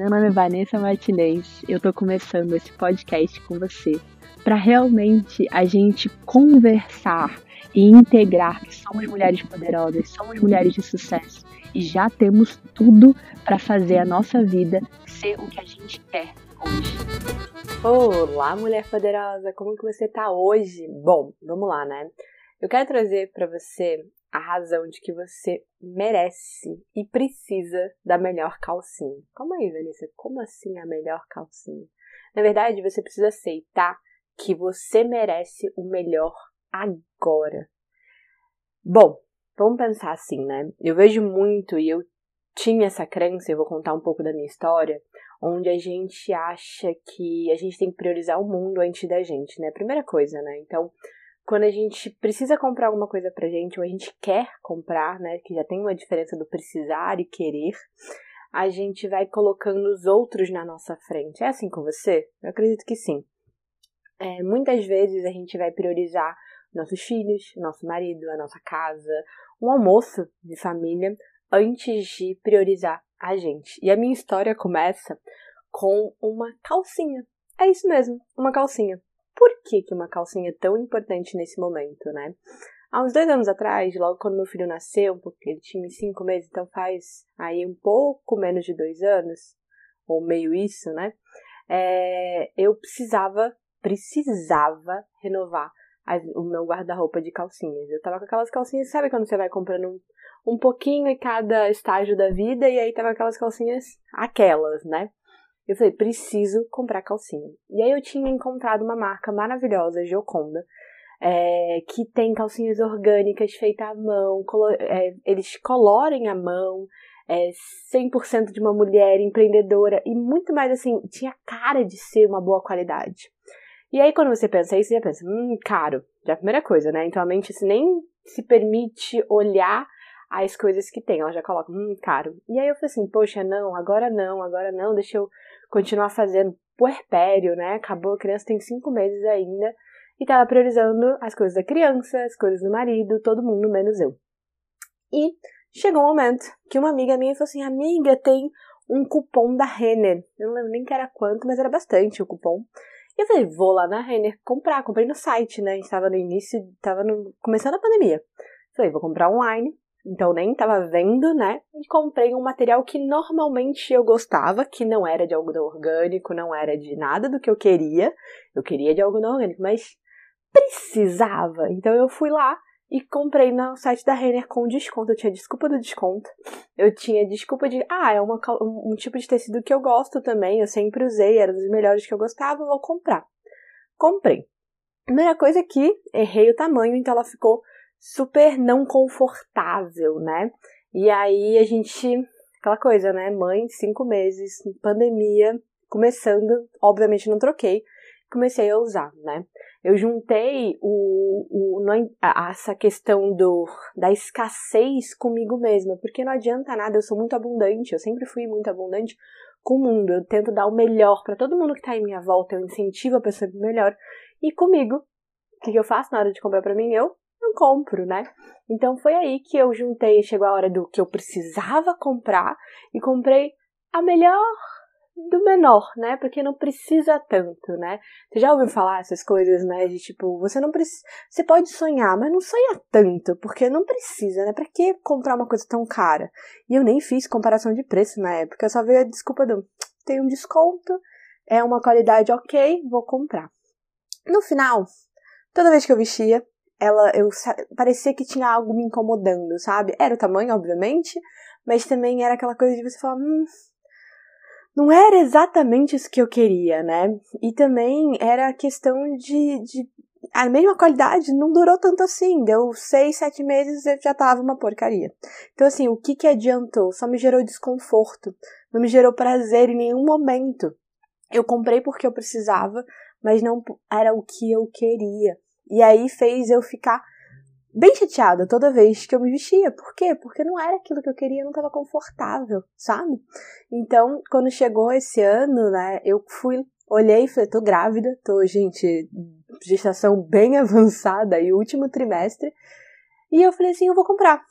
Meu nome é Vanessa Martinez. Eu tô começando esse podcast com você para realmente a gente conversar e integrar que somos mulheres poderosas, somos mulheres de sucesso e já temos tudo para fazer a nossa vida ser o que a gente quer hoje. Olá, mulher poderosa, como que você tá hoje? Bom, vamos lá, né? Eu quero trazer para você a razão de que você merece e precisa da melhor calcinha. Calma aí, Vanessa, como assim a melhor calcinha? Na verdade, você precisa aceitar que você merece o melhor agora. Bom, vamos pensar assim, né? Eu vejo muito e eu tinha essa crença, eu vou contar um pouco da minha história, onde a gente acha que a gente tem que priorizar o mundo antes da gente, né? Primeira coisa, né? Então, quando a gente precisa comprar alguma coisa pra gente, ou a gente quer comprar, né, que já tem uma diferença do precisar e querer, a gente vai colocando os outros na nossa frente. É assim com você? Eu acredito que sim. É, muitas vezes a gente vai priorizar nossos filhos, nosso marido, a nossa casa, um almoço de família, antes de priorizar a gente. E a minha história começa com uma calcinha. É isso mesmo, uma calcinha que, que uma calcinha é tão importante nesse momento, né? Há uns dois anos atrás, logo quando meu filho nasceu, porque ele tinha cinco meses, então faz aí um pouco menos de dois anos, ou meio isso, né? É, eu precisava, precisava renovar o meu guarda-roupa de calcinhas. Eu tava com aquelas calcinhas, sabe quando você vai comprando um, um pouquinho em cada estágio da vida, e aí tava aquelas calcinhas, aquelas, né? Eu falei, preciso comprar calcinha. E aí eu tinha encontrado uma marca maravilhosa, Gioconda, é, que tem calcinhas orgânicas feitas à mão, é, eles colorem à mão, é, 100% de uma mulher empreendedora e muito mais assim, tinha cara de ser uma boa qualidade. E aí quando você pensa isso, você já pensa, hum, caro, já é a primeira coisa, né? Então a mente assim, nem se permite olhar as coisas que tem, ela já coloca, hum, caro. E aí eu falei assim, poxa, não, agora não, agora não, deixa eu continuar fazendo puerpério, né? Acabou, a criança tem cinco meses ainda e tava priorizando as coisas da criança, as coisas do marido, todo mundo, menos eu. E chegou um momento que uma amiga minha falou assim: Amiga, tem um cupom da Renner. Eu não lembro nem que era quanto, mas era bastante o cupom. E eu falei: Vou lá na Renner comprar. Comprei no site, né? Estava no início, estava no, começando a pandemia. Falei: Vou comprar online então nem estava vendo, né? E comprei um material que normalmente eu gostava, que não era de algodão orgânico, não era de nada do que eu queria. Eu queria de algodão orgânico, mas precisava. Então eu fui lá e comprei no site da Renner com desconto. Eu tinha desculpa do desconto. Eu tinha desculpa de, ah, é uma, um tipo de tecido que eu gosto também. Eu sempre usei, era dos melhores que eu gostava, vou comprar. Comprei. Primeira coisa é que errei o tamanho, então ela ficou super não confortável, né? E aí a gente, aquela coisa, né? Mãe, cinco meses, pandemia, começando, obviamente não troquei, comecei a usar, né? Eu juntei o, o, essa questão do, da escassez comigo mesma, porque não adianta nada, eu sou muito abundante, eu sempre fui muito abundante com o mundo, eu tento dar o melhor para todo mundo que tá em minha volta, eu incentivo a pessoa melhor, e comigo, o que, que eu faço na hora de comprar para mim? Eu não compro, né? Então foi aí que eu juntei, chegou a hora do que eu precisava comprar e comprei a melhor do menor, né? Porque não precisa tanto, né? Você já ouviu falar essas coisas, né? De tipo, você não precisa. Você pode sonhar, mas não sonha tanto, porque não precisa, né? Pra que comprar uma coisa tão cara? E eu nem fiz comparação de preço na época, eu só veio a desculpa do tem um desconto, é uma qualidade ok, vou comprar. No final, toda vez que eu vestia, ela eu parecia que tinha algo me incomodando, sabe? Era o tamanho, obviamente, mas também era aquela coisa de você falar, hum, não era exatamente isso que eu queria, né? E também era a questão de, de a mesma qualidade não durou tanto assim, deu seis, sete meses e já tava uma porcaria. Então assim, o que que adiantou? Só me gerou desconforto, não me gerou prazer em nenhum momento. Eu comprei porque eu precisava, mas não era o que eu queria. E aí fez eu ficar bem chateada toda vez que eu me vestia. Por quê? Porque não era aquilo que eu queria, não estava confortável, sabe? Então, quando chegou esse ano, né, eu fui, olhei e falei, tô grávida, tô, gente, gestação bem avançada e último trimestre. E eu falei assim, eu vou comprar.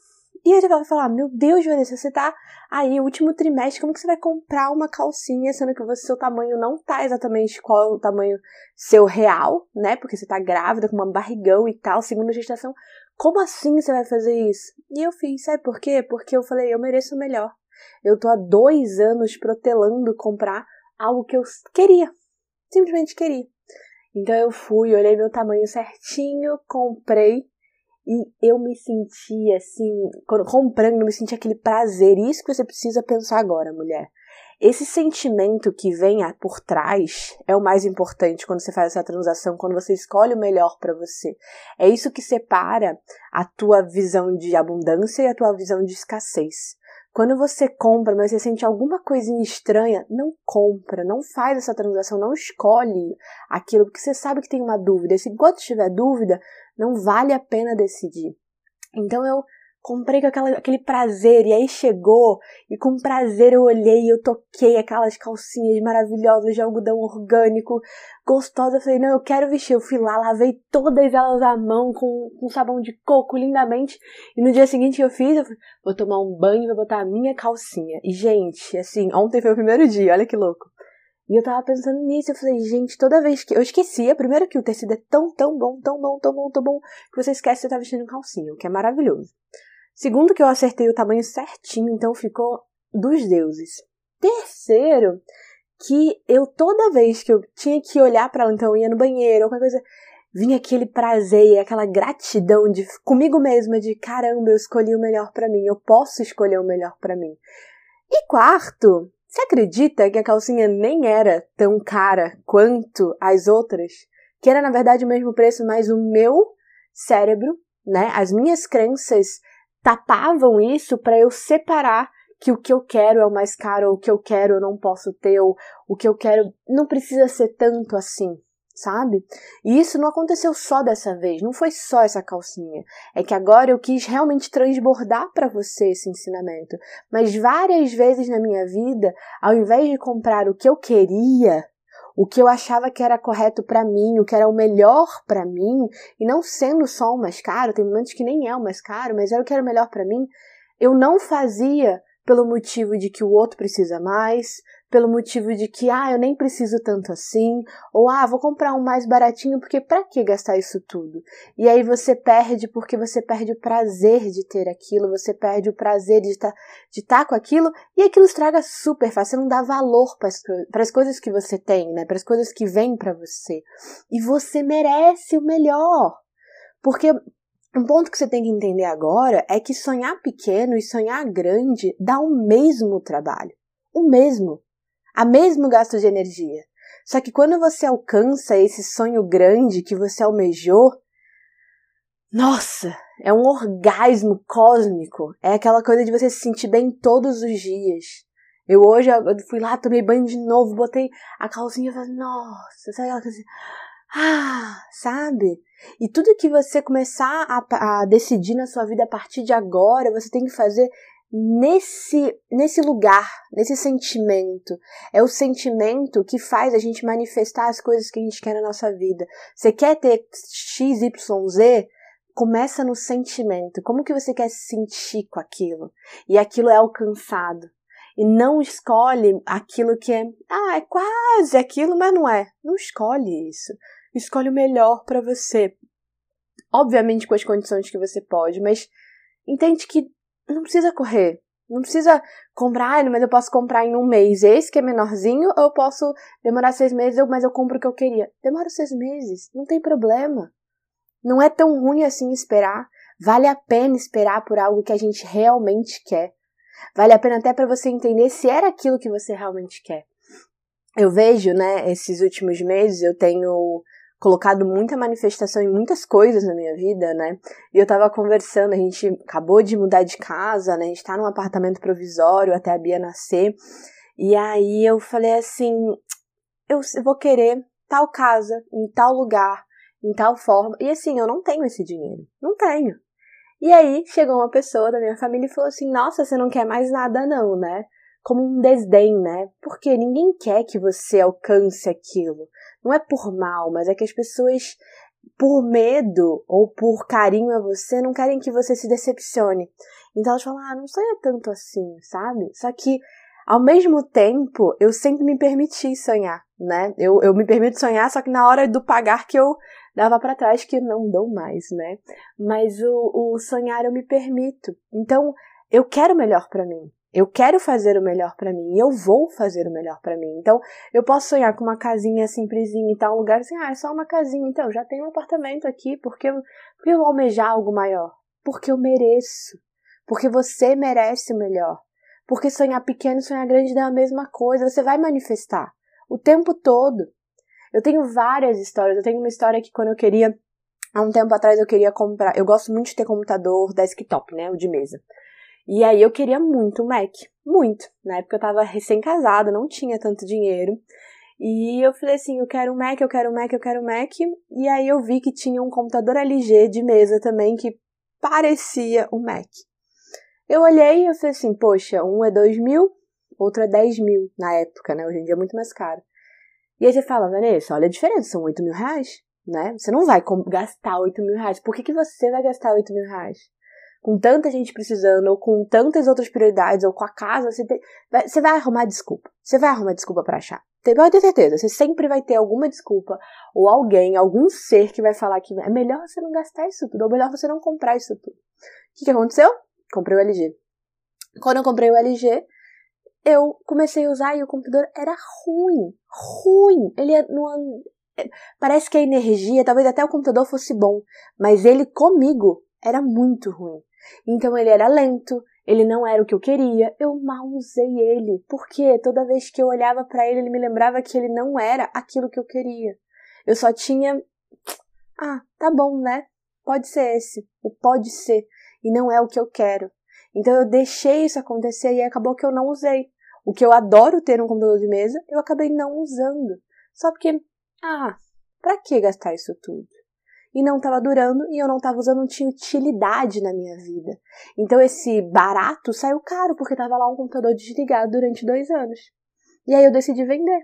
E aí você vai falar, meu Deus, Vanessa, você tá aí, último trimestre, como que você vai comprar uma calcinha, sendo que você, seu tamanho não tá exatamente qual é o tamanho seu real, né? Porque você tá grávida, com uma barrigão e tal, segunda gestação. Como assim você vai fazer isso? E eu fiz, sabe por quê? Porque eu falei, eu mereço o melhor. Eu tô há dois anos protelando comprar algo que eu queria. Simplesmente queria. Então eu fui, olhei meu tamanho certinho, comprei e eu me senti assim, comprando, eu me senti aquele prazer. Isso que você precisa pensar agora, mulher. Esse sentimento que vem por trás é o mais importante quando você faz essa transação, quando você escolhe o melhor para você. É isso que separa a tua visão de abundância e a tua visão de escassez. Quando você compra, mas você sente alguma coisinha estranha, não compra, não faz essa transação, não escolhe aquilo, porque você sabe que tem uma dúvida. E se enquanto tiver dúvida, não vale a pena decidir. Então eu comprei com aquela, aquele prazer, e aí chegou, e com prazer eu olhei, eu toquei aquelas calcinhas maravilhosas de algodão orgânico, gostosa, eu falei, não, eu quero vestir, eu fui lá, lavei todas elas à mão com, com sabão de coco lindamente, e no dia seguinte que eu fiz, eu falei, vou tomar um banho e vou botar a minha calcinha, e gente, assim, ontem foi o primeiro dia, olha que louco, e eu tava pensando nisso, eu falei, gente, toda vez que. Eu esquecia, primeiro que o tecido é tão, tão bom, tão bom, tão bom, tão bom, que você esquece que você tá vestindo calcinha, o que é maravilhoso. Segundo, que eu acertei o tamanho certinho, então ficou dos deuses. Terceiro, que eu toda vez que eu tinha que olhar para ela, então eu ia no banheiro qualquer coisa, vinha aquele prazer, aquela gratidão de comigo mesma de caramba, eu escolhi o melhor para mim, eu posso escolher o melhor para mim. E quarto, você acredita que a calcinha nem era tão cara quanto as outras? Que era na verdade o mesmo preço, mas o meu cérebro, né, as minhas crenças tapavam isso para eu separar que o que eu quero é o mais caro, o que eu quero eu não posso ter, ou o que eu quero não precisa ser tanto assim, sabe? E isso não aconteceu só dessa vez, não foi só essa calcinha. É que agora eu quis realmente transbordar para você esse ensinamento. Mas várias vezes na minha vida, ao invés de comprar o que eu queria, o que eu achava que era correto para mim, o que era o melhor para mim, e não sendo só o mais caro, tem momentos que nem é o mais caro, mas era o que era melhor para mim, eu não fazia pelo motivo de que o outro precisa mais, pelo motivo de que, ah, eu nem preciso tanto assim, ou ah, vou comprar um mais baratinho porque para que gastar isso tudo? E aí você perde porque você perde o prazer de ter aquilo, você perde o prazer de estar tá, estar tá com aquilo e aquilo estraga super fácil, você não dá valor para as coisas que você tem, né? Para as coisas que vêm para você. E você merece o melhor. Porque um ponto que você tem que entender agora é que sonhar pequeno e sonhar grande dá o mesmo trabalho. O mesmo a mesmo gasto de energia. Só que quando você alcança esse sonho grande que você almejou, nossa, é um orgasmo cósmico. É aquela coisa de você se sentir bem todos os dias. Eu hoje eu fui lá, tomei banho de novo, botei a calcinha e falei, nossa, sabe aquela coisa assim, ah, sabe? E tudo que você começar a, a decidir na sua vida a partir de agora, você tem que fazer nesse, nesse lugar, nesse sentimento. É o sentimento que faz a gente manifestar as coisas que a gente quer na nossa vida. Você quer ter X, Y, Z? Começa no sentimento. Como que você quer se sentir com aquilo? E aquilo é alcançado. E não escolhe aquilo que é, ah, é quase aquilo, mas não é. Não escolhe isso. Escolhe o melhor para você. Obviamente com as condições que você pode, mas entende que não precisa correr. Não precisa comprar, mas eu posso comprar em um mês esse que é menorzinho, ou eu posso demorar seis meses, mas eu compro o que eu queria. Demora seis meses, não tem problema. Não é tão ruim assim esperar. Vale a pena esperar por algo que a gente realmente quer. Vale a pena até para você entender se era aquilo que você realmente quer. Eu vejo, né, esses últimos meses eu tenho colocado muita manifestação em muitas coisas na minha vida, né? E eu tava conversando, a gente acabou de mudar de casa, né? A gente tá num apartamento provisório até a Bia nascer. E aí eu falei assim: eu vou querer tal casa, em tal lugar, em tal forma. E assim, eu não tenho esse dinheiro. Não tenho. E aí chegou uma pessoa da minha família e falou assim: Nossa, você não quer mais nada, não, né? Como um desdém, né? Porque ninguém quer que você alcance aquilo. Não é por mal, mas é que as pessoas por medo ou por carinho a você, não querem que você se decepcione. Então elas falam, ah, não sonha tanto assim, sabe? Só que, ao mesmo tempo, eu sempre me permiti sonhar, né? Eu, eu me permito sonhar, só que na hora do pagar que eu dava para trás, que não dou mais, né? Mas o, o sonhar eu me permito. Então, eu quero melhor para mim. Eu quero fazer o melhor para mim e eu vou fazer o melhor para mim. Então, eu posso sonhar com uma casinha simplesinha em tal lugar, assim, ah, é só uma casinha, então, já tenho um apartamento aqui, porque eu, porque eu almejar algo maior? Porque eu mereço. Porque você merece o melhor. Porque sonhar pequeno e sonhar grande é a mesma coisa, você vai manifestar o tempo todo. Eu tenho várias histórias. Eu tenho uma história que quando eu queria, há um tempo atrás eu queria comprar, eu gosto muito de ter computador desktop, né, o de mesa. E aí eu queria muito Mac, muito. Na época eu tava recém-casada, não tinha tanto dinheiro. E eu falei assim, eu quero um Mac, eu quero um Mac, eu quero um Mac. E aí eu vi que tinha um computador LG de mesa também que parecia um Mac. Eu olhei e eu falei assim, poxa, um é 2 mil, outro é 10 mil na época, né? Hoje em dia é muito mais caro. E aí você fala, Vanessa, olha a diferença, são 8 mil reais, né? Você não vai gastar 8 mil reais. Por que, que você vai gastar 8 mil reais? Com tanta gente precisando, ou com tantas outras prioridades, ou com a casa, você, tem, vai, você vai arrumar desculpa. Você vai arrumar desculpa para achar. Pode ter certeza, você sempre vai ter alguma desculpa, ou alguém, algum ser que vai falar que é melhor você não gastar isso tudo, ou melhor você não comprar isso tudo. O que, que aconteceu? Comprei o LG. Quando eu comprei o LG, eu comecei a usar e o computador era ruim. Ruim. Ele é não, é, parece que a energia, talvez até o computador fosse bom, mas ele comigo era muito ruim. Então ele era lento, ele não era o que eu queria, eu mal usei ele, porque toda vez que eu olhava para ele, ele me lembrava que ele não era aquilo que eu queria. Eu só tinha. Ah, tá bom, né? Pode ser esse, o pode ser, e não é o que eu quero. Então eu deixei isso acontecer e acabou que eu não usei. O que eu adoro ter um computador de mesa, eu acabei não usando. Só porque, ah, pra que gastar isso tudo? E não estava durando e eu não estava usando, não tinha utilidade na minha vida. Então esse barato saiu caro porque estava lá um computador desligado durante dois anos. E aí eu decidi vender.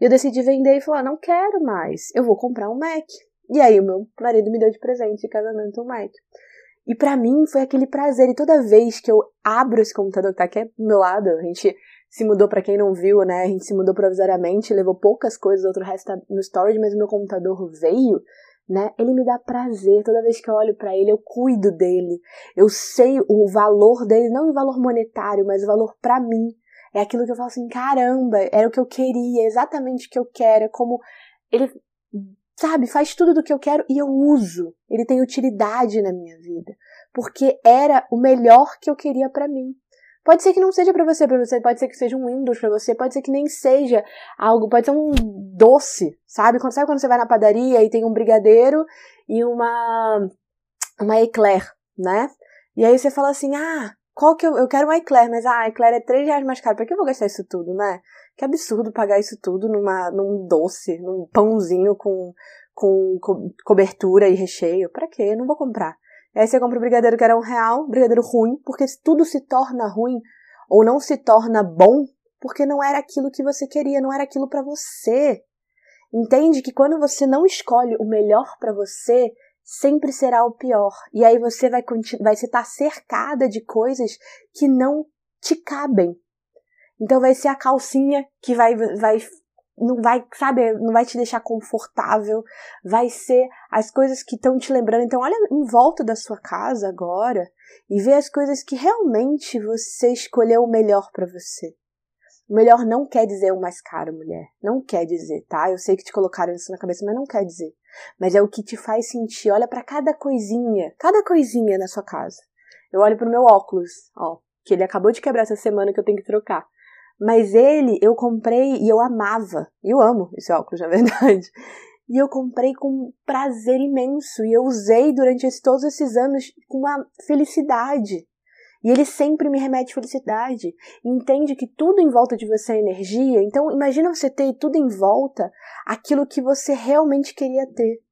Eu decidi vender e falar, não quero mais, eu vou comprar um Mac. E aí o meu marido me deu de presente de casamento um Mac. E para mim foi aquele prazer. E toda vez que eu abro esse computador que tá aqui do meu lado, a gente se mudou para quem não viu, né? A gente se mudou provisoriamente, levou poucas coisas, outro resto tá no storage, mas o meu computador veio né? Ele me dá prazer toda vez que eu olho para ele, eu cuido dele. Eu sei o valor dele, não o valor monetário, mas o valor para mim. É aquilo que eu falo assim, caramba, era o que eu queria, exatamente o que eu quero, é como ele sabe, faz tudo do que eu quero e eu uso. Ele tem utilidade na minha vida, porque era o melhor que eu queria para mim. Pode ser que não seja para você, para você pode ser que seja um Windows para você, pode ser que nem seja algo, pode ser um doce, sabe? Quando sabe quando você vai na padaria e tem um brigadeiro e uma uma eclair, né? E aí você fala assim: "Ah, qual que eu, eu quero uma eclair, mas ah, a eclair é 3 reais mais caro. Para que eu vou gastar isso tudo, né? Que absurdo pagar isso tudo numa num doce, num pãozinho com com co cobertura e recheio. Para quê? Eu não vou comprar. E aí você compra o brigadeiro que era um real, brigadeiro ruim, porque tudo se torna ruim ou não se torna bom porque não era aquilo que você queria, não era aquilo para você. Entende que quando você não escolhe o melhor para você, sempre será o pior. E aí você vai, vai estar cercada de coisas que não te cabem. Então vai ser a calcinha que vai, vai não vai, sabe, não vai te deixar confortável, vai ser as coisas que estão te lembrando. Então, olha em volta da sua casa agora e vê as coisas que realmente você escolheu o melhor para você. O melhor não quer dizer o mais caro, mulher. Não quer dizer, tá? Eu sei que te colocaram isso na cabeça, mas não quer dizer. Mas é o que te faz sentir. Olha para cada coisinha, cada coisinha na sua casa. Eu olho pro meu óculos, ó, que ele acabou de quebrar essa semana que eu tenho que trocar. Mas ele eu comprei e eu amava. Eu amo esse óculos, na verdade. E eu comprei com prazer imenso. E eu usei durante esse, todos esses anos com uma felicidade. E ele sempre me remete felicidade. Entende que tudo em volta de você é energia. Então, imagina você ter tudo em volta aquilo que você realmente queria ter.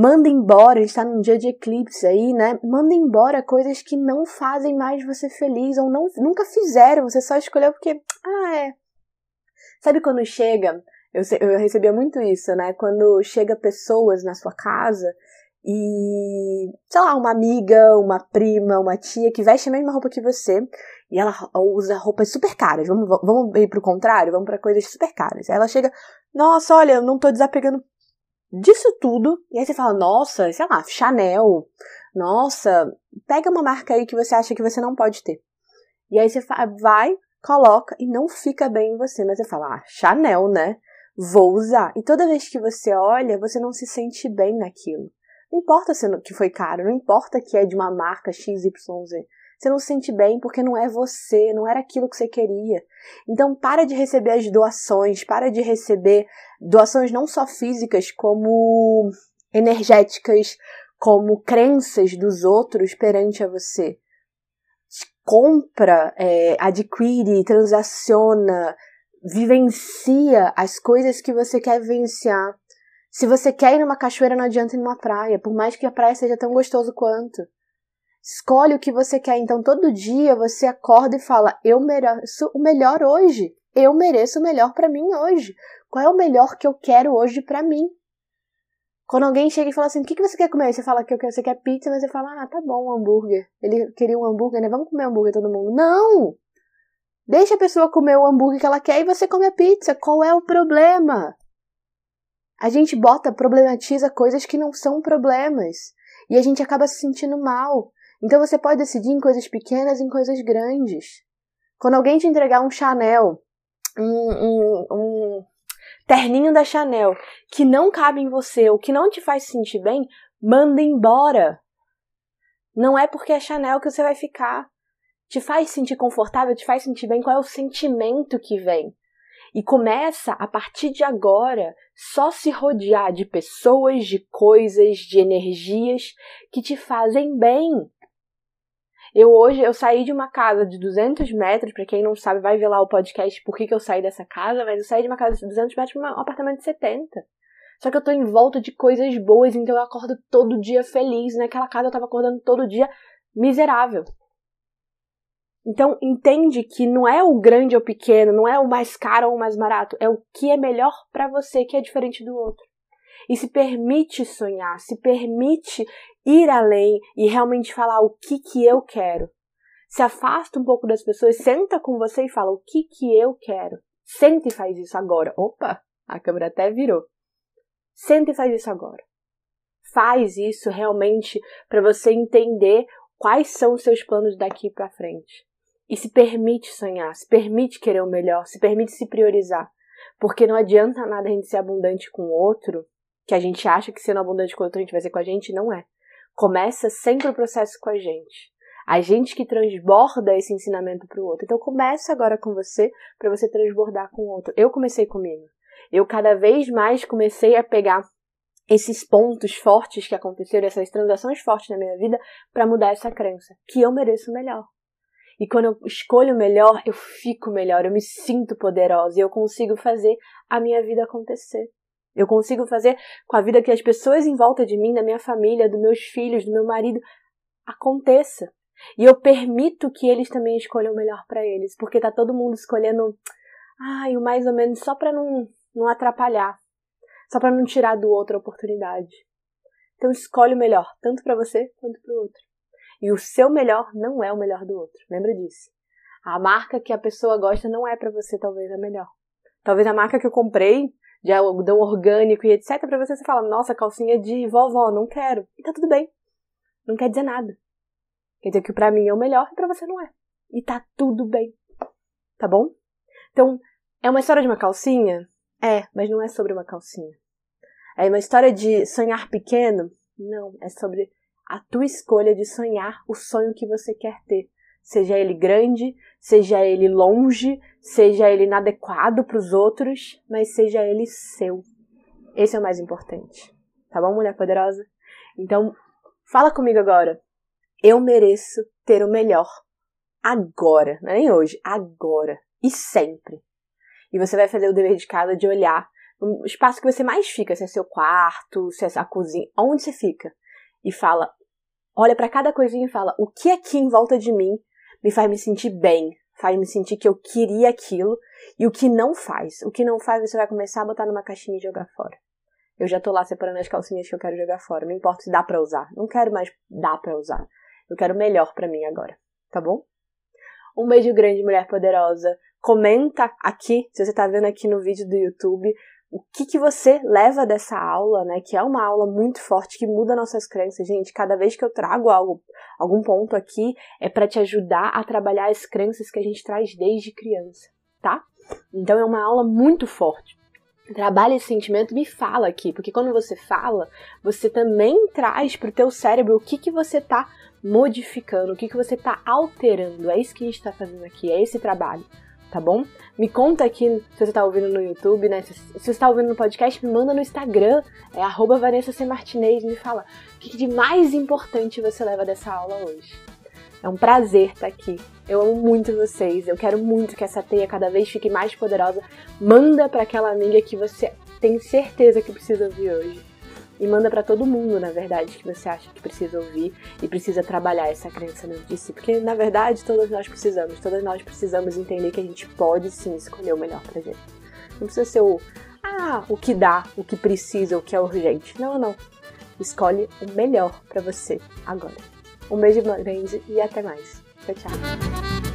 Manda embora, está num dia de eclipse aí, né? Manda embora coisas que não fazem mais você feliz ou não, nunca fizeram, você só escolheu porque, ah, é. Sabe quando chega Eu, eu recebia muito isso, né? Quando chega pessoas na sua casa e, sei lá, uma amiga, uma prima, uma tia que veste a mesma roupa que você e ela usa roupas super caras. Vamos, vamos ir pro contrário, vamos para coisas super caras. Aí ela chega, nossa, olha, eu não tô desapegando disso tudo. E aí você fala, nossa, sei lá, Chanel. Nossa, pega uma marca aí que você acha que você não pode ter. E aí você vai, coloca e não fica bem em você. Mas você fala, ah, Chanel, né? Vou usar. E toda vez que você olha, você não se sente bem naquilo. Não importa se que foi caro, não importa que é de uma marca XYZ. Você não se sente bem porque não é você, não era aquilo que você queria. Então para de receber as doações, para de receber doações não só físicas, como energéticas, como crenças dos outros perante a você. Compra, é, adquire, transaciona, vivencia as coisas que você quer vivenciar. Se você quer ir numa cachoeira, não adianta ir numa praia, por mais que a praia seja tão gostoso quanto. Escolhe o que você quer. Então, todo dia você acorda e fala: Eu mereço o melhor hoje. Eu mereço o melhor para mim hoje. Qual é o melhor que eu quero hoje para mim? Quando alguém chega e fala assim: O que, que você quer comer? Você fala que você quer pizza, mas você fala: Ah, tá bom, um hambúrguer. Ele queria um hambúrguer, né? Vamos comer hambúrguer todo mundo. Não! Deixa a pessoa comer o hambúrguer que ela quer e você come a pizza. Qual é o problema? A gente bota, problematiza coisas que não são problemas. E a gente acaba se sentindo mal. Então você pode decidir em coisas pequenas e em coisas grandes. Quando alguém te entregar um Chanel, um, um, um terninho da Chanel, que não cabe em você ou que não te faz sentir bem, manda embora. Não é porque é Chanel que você vai ficar. Te faz sentir confortável, te faz sentir bem, qual é o sentimento que vem? E começa, a partir de agora, só se rodear de pessoas, de coisas, de energias que te fazem bem. Eu hoje, eu saí de uma casa de 200 metros, para quem não sabe, vai ver lá o podcast por que, que eu saí dessa casa, mas eu saí de uma casa de 200 metros para um apartamento de 70. Só que eu tô em volta de coisas boas, então eu acordo todo dia feliz. Naquela casa eu tava acordando todo dia miserável. Então entende que não é o grande ou pequeno, não é o mais caro ou o mais barato, é o que é melhor para você que é diferente do outro. E se permite sonhar, se permite ir além e realmente falar o que que eu quero. Se afasta um pouco das pessoas, senta com você e fala o que que eu quero. Senta e faz isso agora. Opa, a câmera até virou. Senta e faz isso agora. Faz isso realmente para você entender quais são os seus planos daqui para frente. E se permite sonhar, se permite querer o melhor, se permite se priorizar. Porque não adianta nada a gente ser abundante com o outro, que a gente acha que sendo abundante com o outro a gente vai ser com a gente, não é começa sempre o processo com a gente. A gente que transborda esse ensinamento para o outro. Então começa agora com você para você transbordar com o outro. Eu comecei comigo. Eu cada vez mais comecei a pegar esses pontos fortes que aconteceram, essas transações fortes na minha vida, para mudar essa crença, que eu mereço melhor. E quando eu escolho melhor, eu fico melhor, eu me sinto poderosa e eu consigo fazer a minha vida acontecer. Eu consigo fazer com a vida que as pessoas em volta de mim, da minha família, dos meus filhos, do meu marido, aconteça. E eu permito que eles também escolham o melhor para eles, porque tá todo mundo escolhendo, ai, o mais ou menos só para não, não atrapalhar, só para não tirar do outro a oportunidade. Então escolhe o melhor, tanto para você quanto para o outro. E o seu melhor não é o melhor do outro. Lembra disso? A marca que a pessoa gosta não é para você talvez a melhor. Talvez a marca que eu comprei de algodão orgânico e etc, para você você fala, nossa, calcinha de vovó, não quero. E tá tudo bem. Não quer dizer nada. Quer dizer que para mim é o melhor e para você não é. E tá tudo bem. Tá bom? Então, é uma história de uma calcinha? É, mas não é sobre uma calcinha. É uma história de sonhar pequeno? Não, é sobre a tua escolha de sonhar o sonho que você quer ter seja ele grande, seja ele longe, seja ele inadequado para os outros, mas seja ele seu. Esse é o mais importante. Tá bom, mulher poderosa? Então, fala comigo agora. Eu mereço ter o melhor. Agora, não é nem hoje, agora e sempre. E você vai fazer o dever de casa de olhar no espaço que você mais fica, se é seu quarto, se é a cozinha, onde você fica. E fala, olha para cada coisinha e fala: o que aqui em volta de mim me faz me sentir bem, faz me sentir que eu queria aquilo E o que não faz? O que não faz, você vai começar a botar numa caixinha e jogar fora. Eu já tô lá separando as calcinhas que eu quero jogar fora. Não importa se dá pra usar. Não quero mais dá pra usar. Eu quero melhor para mim agora. Tá bom? Um beijo grande, mulher poderosa. Comenta aqui, se você tá vendo aqui no vídeo do YouTube, o que, que você leva dessa aula, né? Que é uma aula muito forte, que muda nossas crenças. Gente, cada vez que eu trago algo, algum ponto aqui, é para te ajudar a trabalhar as crenças que a gente traz desde criança, tá? Então é uma aula muito forte. Trabalha esse sentimento me fala aqui, porque quando você fala, você também traz para o teu cérebro o que, que você está modificando, o que, que você está alterando. É isso que a gente está fazendo aqui, é esse trabalho, tá bom? Me conta aqui se você está ouvindo no YouTube, né? Se, se você está ouvindo no podcast, me manda no Instagram, é arroba Vanessa C. Martinez, me fala o que, de mais importante você leva dessa aula hoje. É um prazer estar aqui. Eu amo muito vocês. Eu quero muito que essa teia cada vez fique mais poderosa. Manda para aquela amiga que você tem certeza que precisa ouvir hoje. E manda para todo mundo, na verdade, que você acha que precisa ouvir e precisa trabalhar essa crença dentro de si. Porque, na verdade, todas nós precisamos. Todas nós precisamos entender que a gente pode sim escolher o melhor pra gente. Não precisa ser o, ah, o que dá, o que precisa, o que é urgente. Não, não. Escolhe o melhor para você agora. Um beijo grande e até mais. Tchau, tchau.